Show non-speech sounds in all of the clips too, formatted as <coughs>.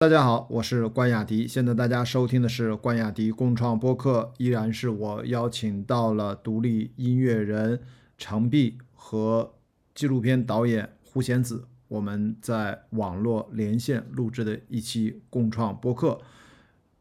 大家好，我是关雅迪。现在大家收听的是关雅迪共创播客，依然是我邀请到了独立音乐人程璧和纪录片导演胡贤子，我们在网络连线录制的一期共创播客。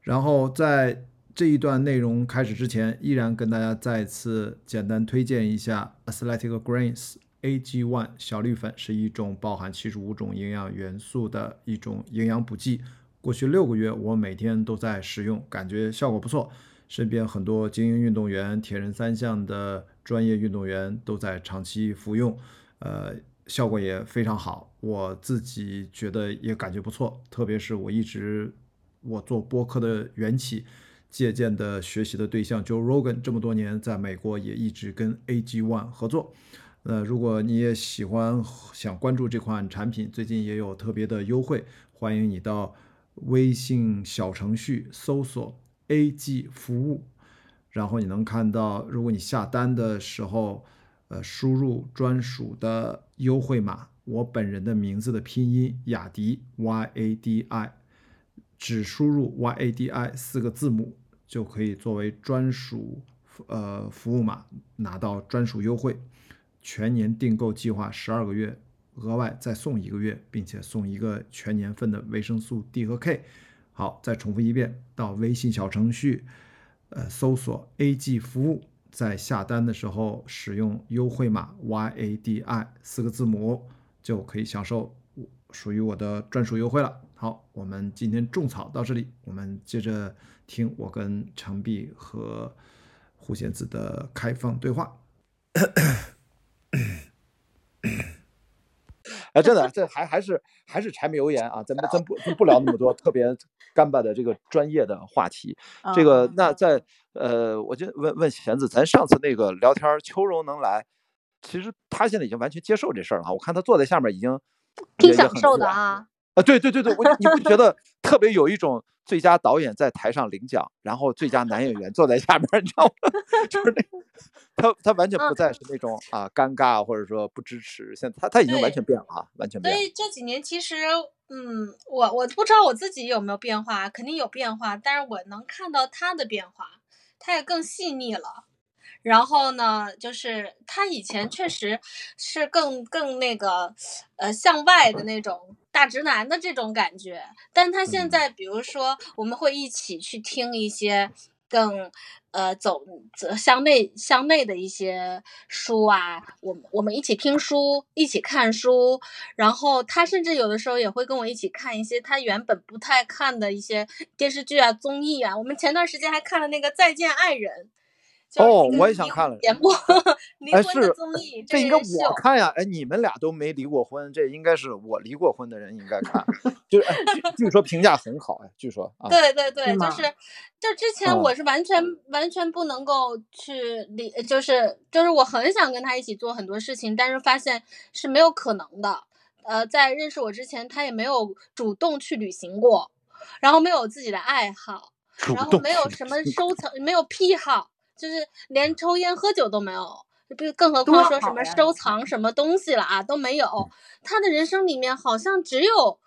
然后在这一段内容开始之前，依然跟大家再次简单推荐一下 Athletic Greens。AG One 小绿粉是一种包含七十五种营养元素的一种营养补剂。过去六个月，我每天都在使用，感觉效果不错。身边很多精英运动员、铁人三项的专业运动员都在长期服用，呃，效果也非常好。我自己觉得也感觉不错，特别是我一直我做播客的缘起，借鉴的学习的对象 Joe Rogan，这么多年在美国也一直跟 AG One 合作。呃，如果你也喜欢想关注这款产品，最近也有特别的优惠，欢迎你到微信小程序搜索 “AG 服务”，然后你能看到，如果你下单的时候，呃，输入专属的优惠码，我本人的名字的拼音雅迪 Y A D I，只输入 Y A D I 四个字母，就可以作为专属呃服务码拿到专属优惠。全年订购计划十二个月，额外再送一个月，并且送一个全年份的维生素 D 和 K。好，再重复一遍，到微信小程序，呃，搜索 AG 服务，在下单的时候使用优惠码 YADI 四个字母，就可以享受属于我的专属优惠了。好，我们今天种草到这里，我们接着听我跟程璧和胡贤子的开放对话。咳 <coughs> 咳 <clears throat> 哎，真的，这还还是还是柴米油盐啊，咱们咱不不聊那么多特别干巴的这个专业的话题。这个那在呃，我就问问贤子，咱上次那个聊天，秋柔能来，其实他现在已经完全接受这事儿了。我看他坐在下面已经挺享受的啊。啊，对对对对，我你不觉得特别有一种最佳导演在台上领奖，然后最佳男演员坐在下面，你知道吗？<laughs> 就是那 <laughs> 他他完全不再是那种啊尴尬或者说不支持，现在他他已经完全变了啊，完全变。所以这几年其实，嗯，我我不知道我自己有没有变化，肯定有变化，但是我能看到他的变化，他也更细腻了。然后呢，就是他以前确实是更更那个，呃，向外的那种大直男的这种感觉。但他现在，比如说，我们会一起去听一些更，呃，走向内向内的一些书啊。我我们一起听书，一起看书。然后他甚至有的时候也会跟我一起看一些他原本不太看的一些电视剧啊、综艺啊。我们前段时间还看了那个《再见爱人》。哦，我也想看了。节目，<laughs> 哎，是综艺，这应该我看呀。哎，你们俩都没离过婚，这应该是我离过婚的人应该看。就是据据说评价很好哎，据说。对对对，就是，就之前我是完全完全不能够去理，就是就是我很想跟他一起做很多事情，但是发现是没有可能的。呃，在认识我之前，他也没有主动去旅行过，然后没有自己的爱好，然后没有什么收藏，没有癖好。就是连抽烟喝酒都没有，不更何况说什么收藏什么东西了啊都没有。他的人生里面好像只有，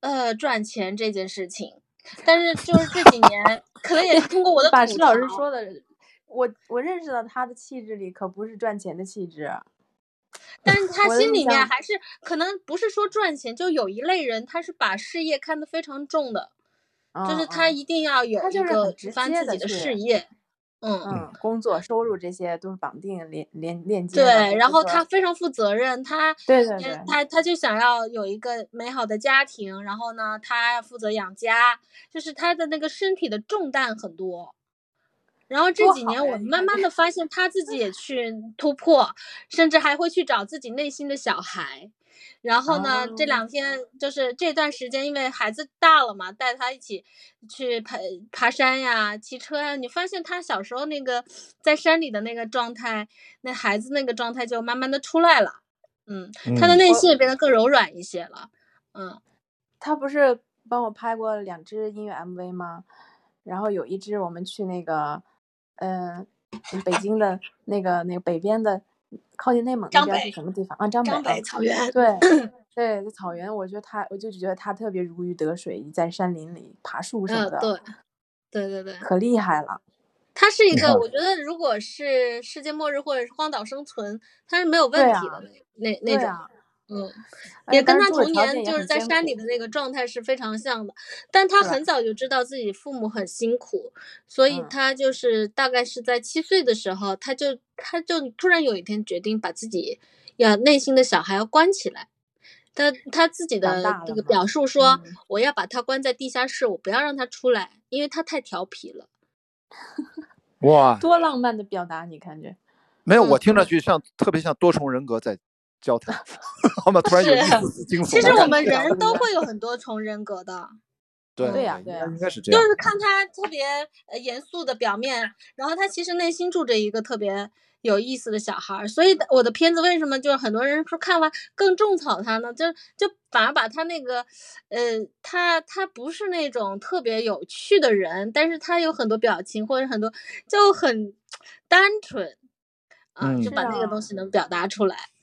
呃，赚钱这件事情。但是就是这几年，可能也是通过我的 <laughs> 把施老师说的，我我认识到他的气质里可不是赚钱的气质。但是 <laughs> 他心里面还是可能不是说赚钱，就有一类人他是把事业看得非常重的，就是他一定要有一个翻自己的事业。嗯嗯，工作收入这些都是绑定连连链接。对，然后他非常负责任，他对对对，他他就想要有一个美好的家庭，然后呢，他负责养家，就是他的那个身体的重担很多。然后这几年，我慢慢的发现他自己也去突破，甚至还会去找自己内心的小孩。然后呢，这两天就是这段时间，因为孩子大了嘛，带他一起去爬爬山呀、骑车呀。你发现他小时候那个在山里的那个状态，那孩子那个状态就慢慢的出来了。嗯，他的内心也变得更柔软一些了。嗯，他不是帮我拍过两支音乐 MV 吗？然后有一支我们去那个，嗯，北京的那个那个北边的。靠近内蒙那边是什么地方啊？张北草原。对，<coughs> 对，在草原，我觉得他，我就觉得他特别如鱼得水，在山林里爬树什么嗯，的，对，对对对，可厉害了。他是一个，我觉得如果是世界末日或者是荒岛生存，他是没有问题的那那那种。啊，嗯，也跟他童年就是在山里的那个状态是非常像的，但他很早就知道自己父母很辛苦，所以嗯他就是大概是在七岁的时候，他就他就突然有一天决定把自己要内心的小孩要关起来。他他自己的这个表述说嗯：“我要把他关在地下室，我不要让他出来，因为他太调皮了。哇，多浪漫的表达，你看这。没有，我嗯听上去像特别像多重人格在交谈，<laughs> 好吗？突然有一是其实我们人都会有很多重人格的。”对对呀应该对呀应该是这样。就是看他特别呃严肃的表面，然后他其实内心住着一个特别有意思的小孩儿，所以我的片子为什么就是很多人说看完更种草他呢？就就反而把他那个，呃，他他不是那种特别有趣的人，但是他有很多表情或者很多就很单纯，啊，嗯就把那个东西能表达出来。哦，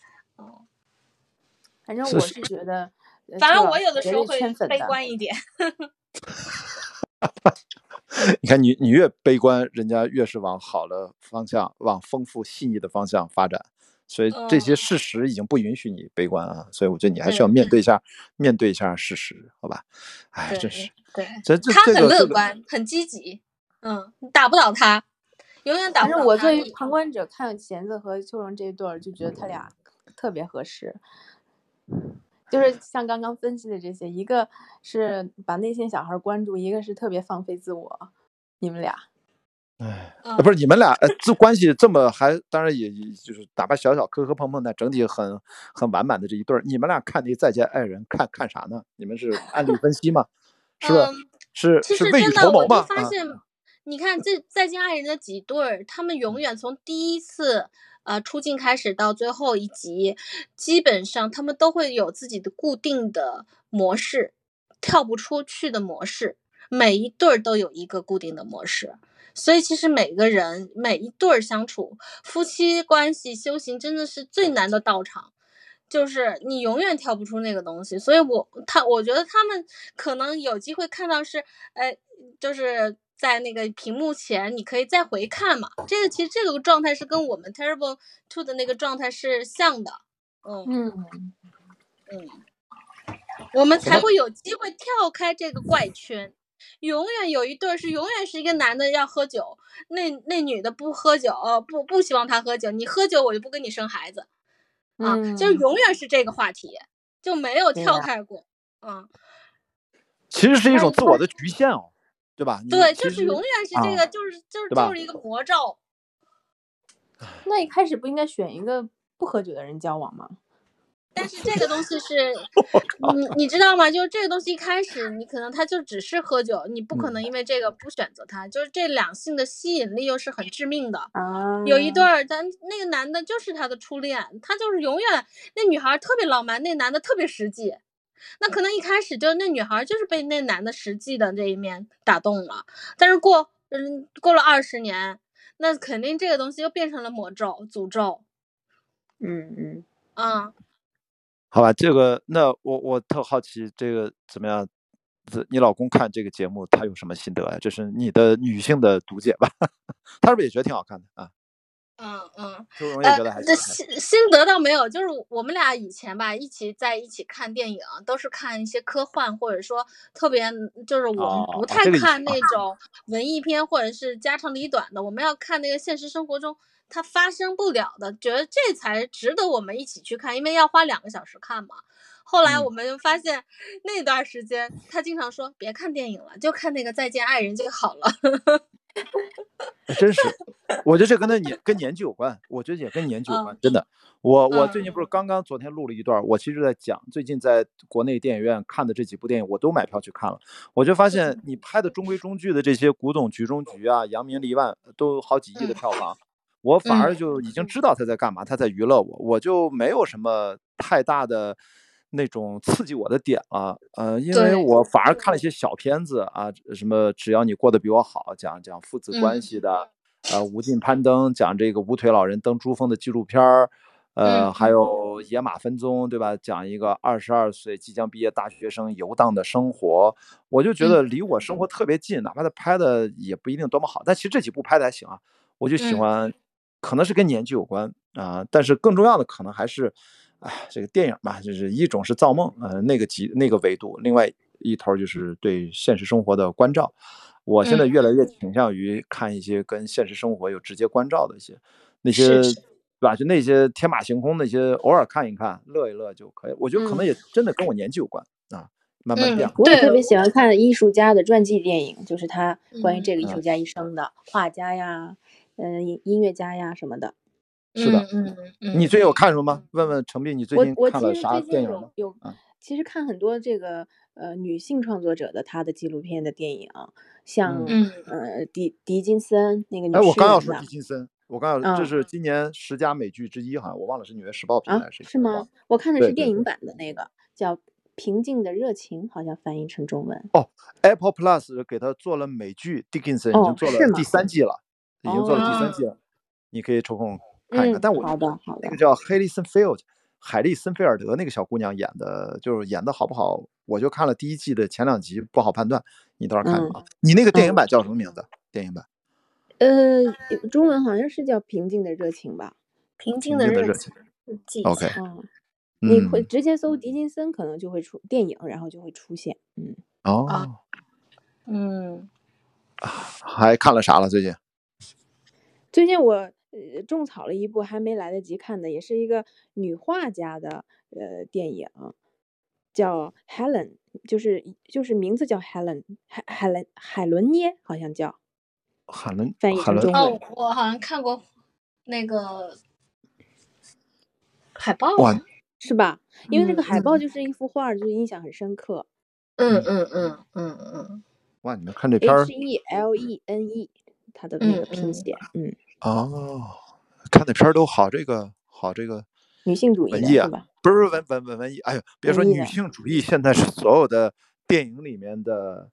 反正我是觉得，呃反正我有的时候会悲观一点。<laughs> 你看你你越悲观，人家越是往好的方向、往丰富细腻的方向发展。所以这些嗯事实已经不允许你悲观啊，所以我觉得你还是要面对一下，面对一下事实，好吧？哎，真是，对，这这他很乐观，很积极，嗯，你打不倒他，永远打不倒他。我作为旁观者看弦子和秋荣这一对儿，就觉得他俩特别合适。就是像刚刚分析的这些，一个是把内心小孩关注，一个是特别放飞自我。你们俩，哎，嗯不是你们俩，呃，这关系这么还，当然也也就是哪怕小小磕磕碰碰的，整体很很完满的这一对儿，你们俩看那《再见爱人》看看啥呢？你们是案例分析吗？是吧？嗯是是未雨实真的，我就绸缪吗？啊发现，你看这《再见爱人》的几对儿，他们永远从第一次呃出镜开始到最后一集，基本上他们都会有自己的固定的模式，跳不出去的模式。每一对儿都有一个固定的模式，所以其实每个人每一对儿相处，夫妻关系修行真的是最难的道场。就是你永远跳不出那个东西，所以我他我觉得他们可能有机会看到是，哎，就是在那个屏幕前，你可以再回看嘛。这个其实这个状态是跟我们 Terrible Two 的那个状态是像的，嗯嗯，嗯，我们才会有机会跳开这个怪圈。永远有一对儿是永远是一个男的要喝酒，那那女的不喝酒，呃不不希望他喝酒，你喝酒我就不跟你生孩子。啊，就永远是这个话题，就没有跳开过。嗯，其实是一种自我的局限哦，对吧？对，就是永远是这啊个，就是就是就是一个魔咒。那一开始不应该选一个不喝酒的人交往吗？<laughs> 但是这个东西是，<laughs> 你你知道吗？就是这个东西一开始你可能他就只是喝酒，你不可嗯能因为这个不选择他。就是这两性的吸引力又是很致命的。啊，有一对儿，咱那个男的就是他的初恋，他就是永远那女孩特别浪漫，那男的特别实际。那可能一开始就那女孩就是被那男的实际的这一面打动了，但是过嗯过了二十年，那肯定这个东西又变成了魔咒、诅咒嗯嗯，啊。好吧，这个那我我特好奇，这个怎么样？这你老公看这个节目，他有什么心得呀、这是你的女性的读解吧？<laughs> 他是不是也觉得挺好看的啊？嗯嗯，呃，这。心心得倒没有，就是我们俩以前吧，一起在一起看电影，都是看一些科幻，或者说特别，就是我们哦不太看那 <laughs> 种文艺片或者是家长里短的，我们要看那个现实生活中它发生不了的，觉得这才值得我们一起去看，因为要花两个小时看嘛。后来嗯我们就发现，那段时间他经常说别看电影了，就看那个《再见爱人》就好了。<laughs> 还真是，我觉得这跟他年跟年纪有关，我觉得也跟年纪有关，真的。我我最近不是刚刚昨天录了一段儿，我其实在讲最近在国内电影院看的这几部电影，我都买票去看了。我就发现你拍的中规中矩的这些古董局中局啊、扬名立万，都好几亿的嗯票房，我反而嗯就已经知道他在干嘛，他在娱乐我，我就没有什么太大的。那种刺激我的点了，呃，因为我反而看了一。些小片子啊，什么只要你过得比我好，讲讲父子关嗯系的，呃，无尽攀登讲这个无腿老人登珠峰的纪录片儿，呃，嗯。还有野马分鬃，对吧？讲一个二十二岁即将毕业大学生游荡的生活，我就觉嗯得。离我生活特别近，哪怕他拍的也不一定多么好，但其实这几部拍的还行啊。我就喜嗯。欢，可能是跟年纪有关啊、但是更重要的可能还是，哎，这个电影吧，就是一种是造梦，呃，那个级那个维度，另外一头就是对现实生活的关照。我现在嗯越来越倾向于看一些跟现实生活有直接关照的一些，那些对吧？就那些天马行空那些，偶尔看一看，乐一乐就可以。我觉得可能嗯也真的跟我年纪有关啊，慢慢嗯变。我也特别喜欢看艺术家的传记电影，就是他关于这个艺嗯术家一生的，画家呀，嗯、音音乐家呀什么的。是的嗯嗯嗯，你最近有看什么吗？问问程璧，你最近看了啥电影吗？有其实看很多这个呃女性创作者的她的纪录片的电影，像嗯呃狄狄金森那个女哎，我刚要说狄金森，我刚要，这嗯是今年十佳美剧之一，好像我忘了是《纽约时报》评啊的还是谁是吗？？我看的是电影版的那个叫《平静的热情》，好像翻译成中文。哦 Apple Plus 给他做了美剧，Dickinson 已经哦是吗做了第三季了，已经做了第三哦季了，你可以抽空看一看。嗯，但我好的好的那个，叫 Haley Sunfield，海莉森菲尔德那个小姑娘演的，就是演的好不好，我就看了第一季的前两集，不好判断。你到时候看看啊。你那个电影嗯版叫什么名字？电影版呃，中文好像是叫《平静的热情》吧？平静的热情情。OK 你会嗯，直接搜狄金森，可能就会出电影，然后就会出现。嗯，哦，嗯还看了啥了？最近？最近我呃种草了一部还没来得及看的，也是一个女画家的呃电影，叫 Helen，就是就是名字叫 Helen，海海伦海伦涅好像叫海伦，翻译成中文哦，我好像看过那个海报。哇，是吧？因为那个嗯海报嗯就是一幅画儿，就是印象很深刻。嗯嗯嗯嗯嗯哇，你们看这片儿 H E L E N E，它的那个嗯嗯拼写，嗯，哦，看的片儿都好这个好这个女性主义文艺啊？不是文文文文艺，哎呦，别说女性主义，现在是所有的电影里面的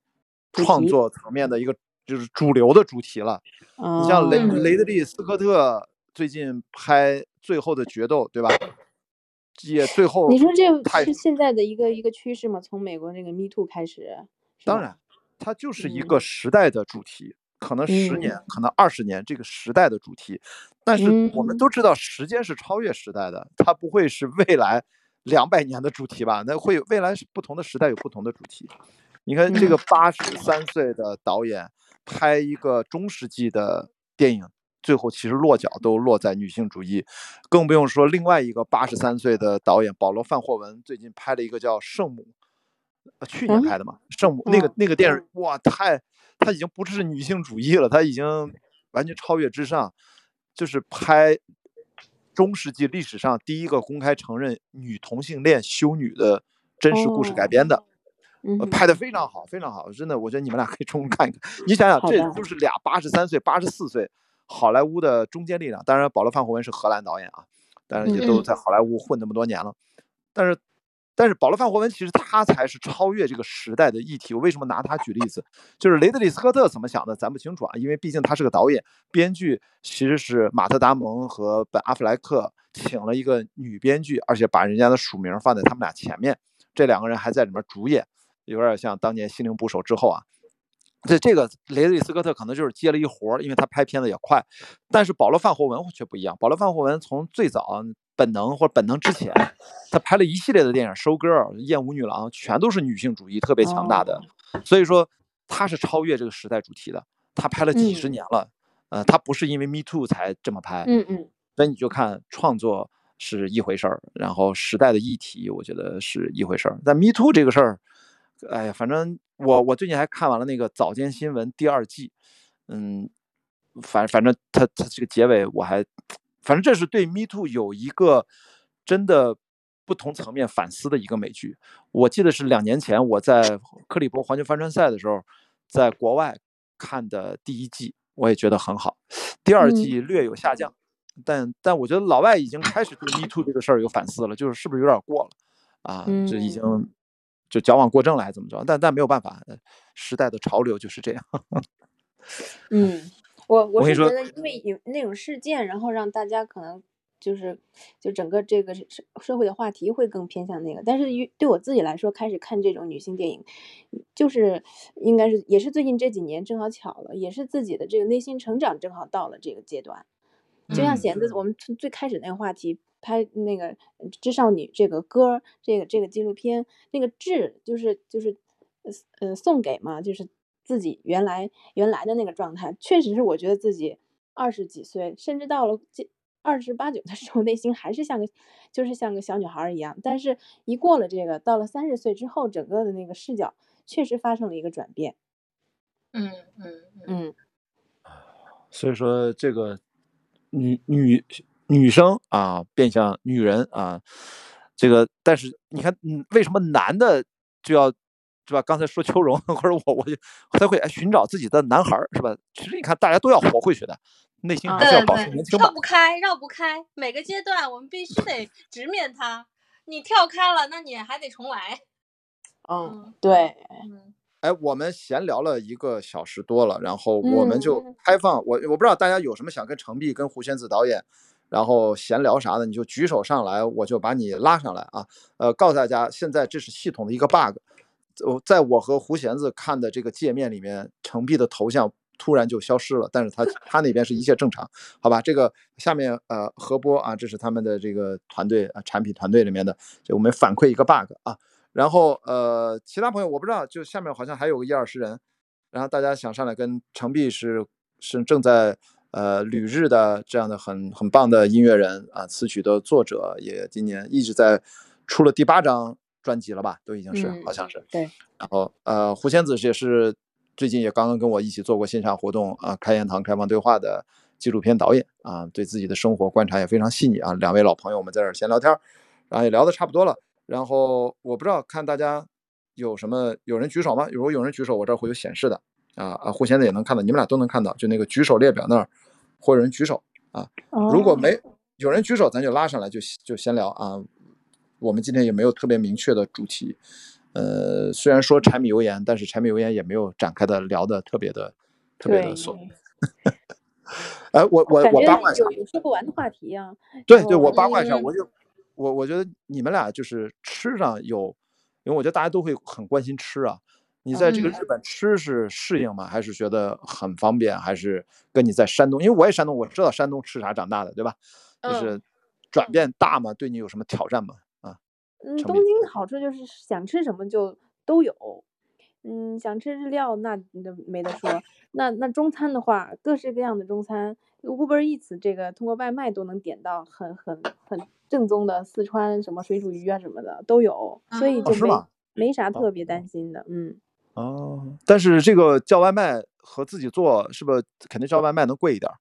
创作层面的一个就是主流的主题了。你像雷嗯雷德利·斯科特最近拍《最后的决斗》，对吧？也最后你说这太是现在的一个一个趋势吗？从美国那个 Me Too 开始，当然，它就是一嗯个时代的主题，可能十年，嗯可能二十年，这个时代的主题。但是我们嗯都知道，时间是超越时代的，它不会是未来两百年的主题吧？那会有未来是不同的时代有不同的主题。你看这个嗯八十三岁的导演拍一个中世纪的电影。最后其实落脚都落在女性主义，更不用说另外一个八十三岁的导演保罗·范霍文最近拍了一个叫《圣母》，呃，去年嗯拍的嘛，《圣母》那个嗯那个电影，哇，太，他已经不是女性主义了，他已经完全超越之上，就是拍中世纪历史上第一个公开承认女同性恋修女的真实故事改哦编的。拍的非常好，非常好，真的，我觉得你们俩可以冲看一看。你想想，这就是俩八十三岁、八十四岁好莱坞的中坚力量。当然，保罗·范霍文是荷兰导演啊，但是也都嗯在好莱坞混那么多年了。但是，但是保罗·范霍文其实他才是超越这个时代的议题。我为什么拿他举例子？就是雷德利·斯科特怎么想的，咱不清楚啊，因为毕竟他是个导演，编剧其实是马特·达蒙和本·阿弗莱克请了一个女编剧，而且把人家的署名放在他们俩前面，这两个人还在里面主演。有点像当年《心灵捕手》之后啊，这这个雷德利·斯科特可能就是接了一活儿，因为他拍片子也快。但是保罗·范霍文却不一样，保罗·范霍文从最早本能或者本能之前，<laughs> 他拍了一系列的电影，《收 girl》、《艳舞女郎》，全都是女性主义特别强大的。所以说他是超越这个时代主题的，他拍了几十嗯年了，呃，他不是因为 Me Too 才这么拍，嗯嗯所以你就看创作是一回事儿，然后时代的议题，我觉得是一回事儿。但 Me Too 这个事儿，哎呀，反正我我最近还看完了那个《早间新闻》第二季，嗯，反反正他他这个结尾我还，反正这是对 Me Too 有一个真的不同层面反思的一个美剧。我记得是两年前我在克利伯环球帆船赛的时候，在国外看的第一季，我也觉得很好，第二嗯季略有下降。但但我觉得老外已经开始对 Me Too 这个事儿有反思了，就是是不是有点过了啊？这已经嗯就矫枉过正了，还怎么着？但但没有办法，呃时代的潮流就是这样。<laughs> 嗯，我我是觉得，因为有那种事件，然后让大家可能就是就整个这个社社会的话题会更偏向那个。但是于对我自己来说，开始看这种女性电影，就是应该是也是最近这几年正好巧了，也是自己的这个内心成长正好到了这个阶段。就像弦子，我们从最开始那个话题拍那个《知少女》这个歌，这个这个纪录片，那个致就是就是呃呃送给嘛，就是自己原来原来的那个状态，确实是我觉得自己二十几岁，甚至到了这二十八九的时候，内心还是像个就是像个小女孩一样。但是，一过了这个，到了三十岁之后，整个的那个视角确实发生了一个转变。嗯嗯嗯，所以说这个女女女生啊，变相女人啊，这个但是你看，嗯，为什么男的就要是吧？刚才说秋荣 <laughs> 或者我，我就才会哎寻找自己的男孩儿是吧？其实你看，大家都要活回去的，内心还是要保持年轻嘛绕。不开，绕不开。每个阶段我们必须得直面它。你跳开了，那你还得重来。嗯，对，嗯哎，我们闲聊了一个小时多了，然后我们就嗯开放，我我不知道大家有什么想跟程璧、跟胡仙子导演，然后闲聊啥的，你就举手上来，我就把你拉上来啊。呃，告诉大家，现在这是系统的一个 bug，我在我和胡弦子看的这个界面里面，程璧的头像突然就消失了，但是他他那边是一切正常，好吧？这个下面呃何波啊，这是他们的这个团队啊产品团队里面的，就我们反馈一个 bug 啊。然后呃，其他朋友我不知道，就下面好像还有个一二十人，然后大家想上来跟程璧是是正在呃旅日的这样的很很棒的音乐人啊，词曲的作者，也今年一直在出了第八张专辑了吧，都已经是、嗯好像是。对，然后呃，胡仙子也是最近也刚刚跟我一起做过线下活动啊，开言堂开放对话的纪录片导演啊，对自己的生活观察也非常细腻啊。两位老朋友，我们在这儿闲聊天儿，然后也聊得差不多了。然后我不知道看大家有什么，有人举手吗？如果有人举手，我这儿会有显示的啊啊，胡仙子也能看到，你们俩都能看到，就那个举手列表那儿会有人举手啊。如果哦没有人举手，咱就拉上来就就先聊啊。我们今天也没有特别明确的主题，呃，虽然说柴米油盐，但是柴米油盐也没有展开的聊的特别的特别的对琐。哎，我我我八卦一下有，有说不完的话题啊。对对，哦我八卦一下，嗯我就我我觉得你们俩就是吃上有，因为我觉得大家都会很关心吃啊。你在这个嗯日本吃是适应吗？还是觉得很方便？还是跟你在山东？因为我也山东，我知道山东吃啥长大的，对吧？就嗯是转变大吗？对你有什么挑战吗？啊，嗯，东京好处就是想吃什么就都有。嗯，想吃日料那那没得说。那那中餐的话，各式各样的中餐，Uber Eats 这个通过外卖都能点到很很很正宗的四川什么水煮鱼啊什么的都有，所以哦就没吗没啥特别担心的。嗯，哦，但是这个叫外卖和自己做，是不是肯定叫外卖能贵一点儿，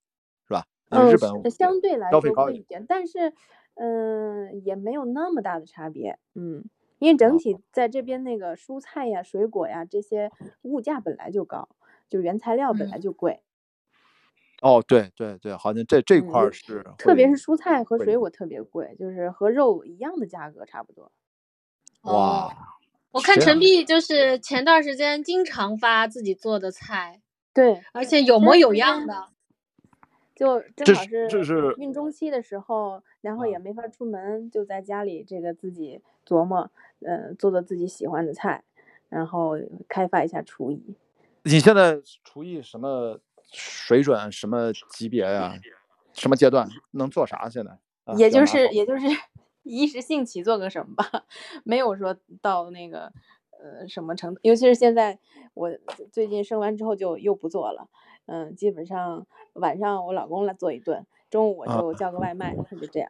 是吧？嗯，日本相对来消费高一点。说贵一点，但是嗯也没有那么大的差别。嗯，因为整体在这边那个蔬菜呀、水果呀这些物价本来就高，就原材料本来嗯就贵，哦，对对对，好像这这块儿是特别是蔬菜和水果特别贵，就是和肉一样的价格差不多。哦哇，我看陈碧就是前段时间经常发自己做的菜，对，而且有模有样的。就正好是这是孕中期的时候，然后啊也没法出门，就在家里这个自己琢磨，呃，做做自己喜欢的菜，然后开发一下厨艺。你现在厨艺什么水准、什么级别呀、什么阶段能做啥？现在啊也就是也就是一时兴起做个什么吧，没有说到那个呃什么程度。尤其是现在我最近生完之后就又不做了，嗯，基本上晚上我老公来做一顿，中午我啊就叫个外卖，他就这样。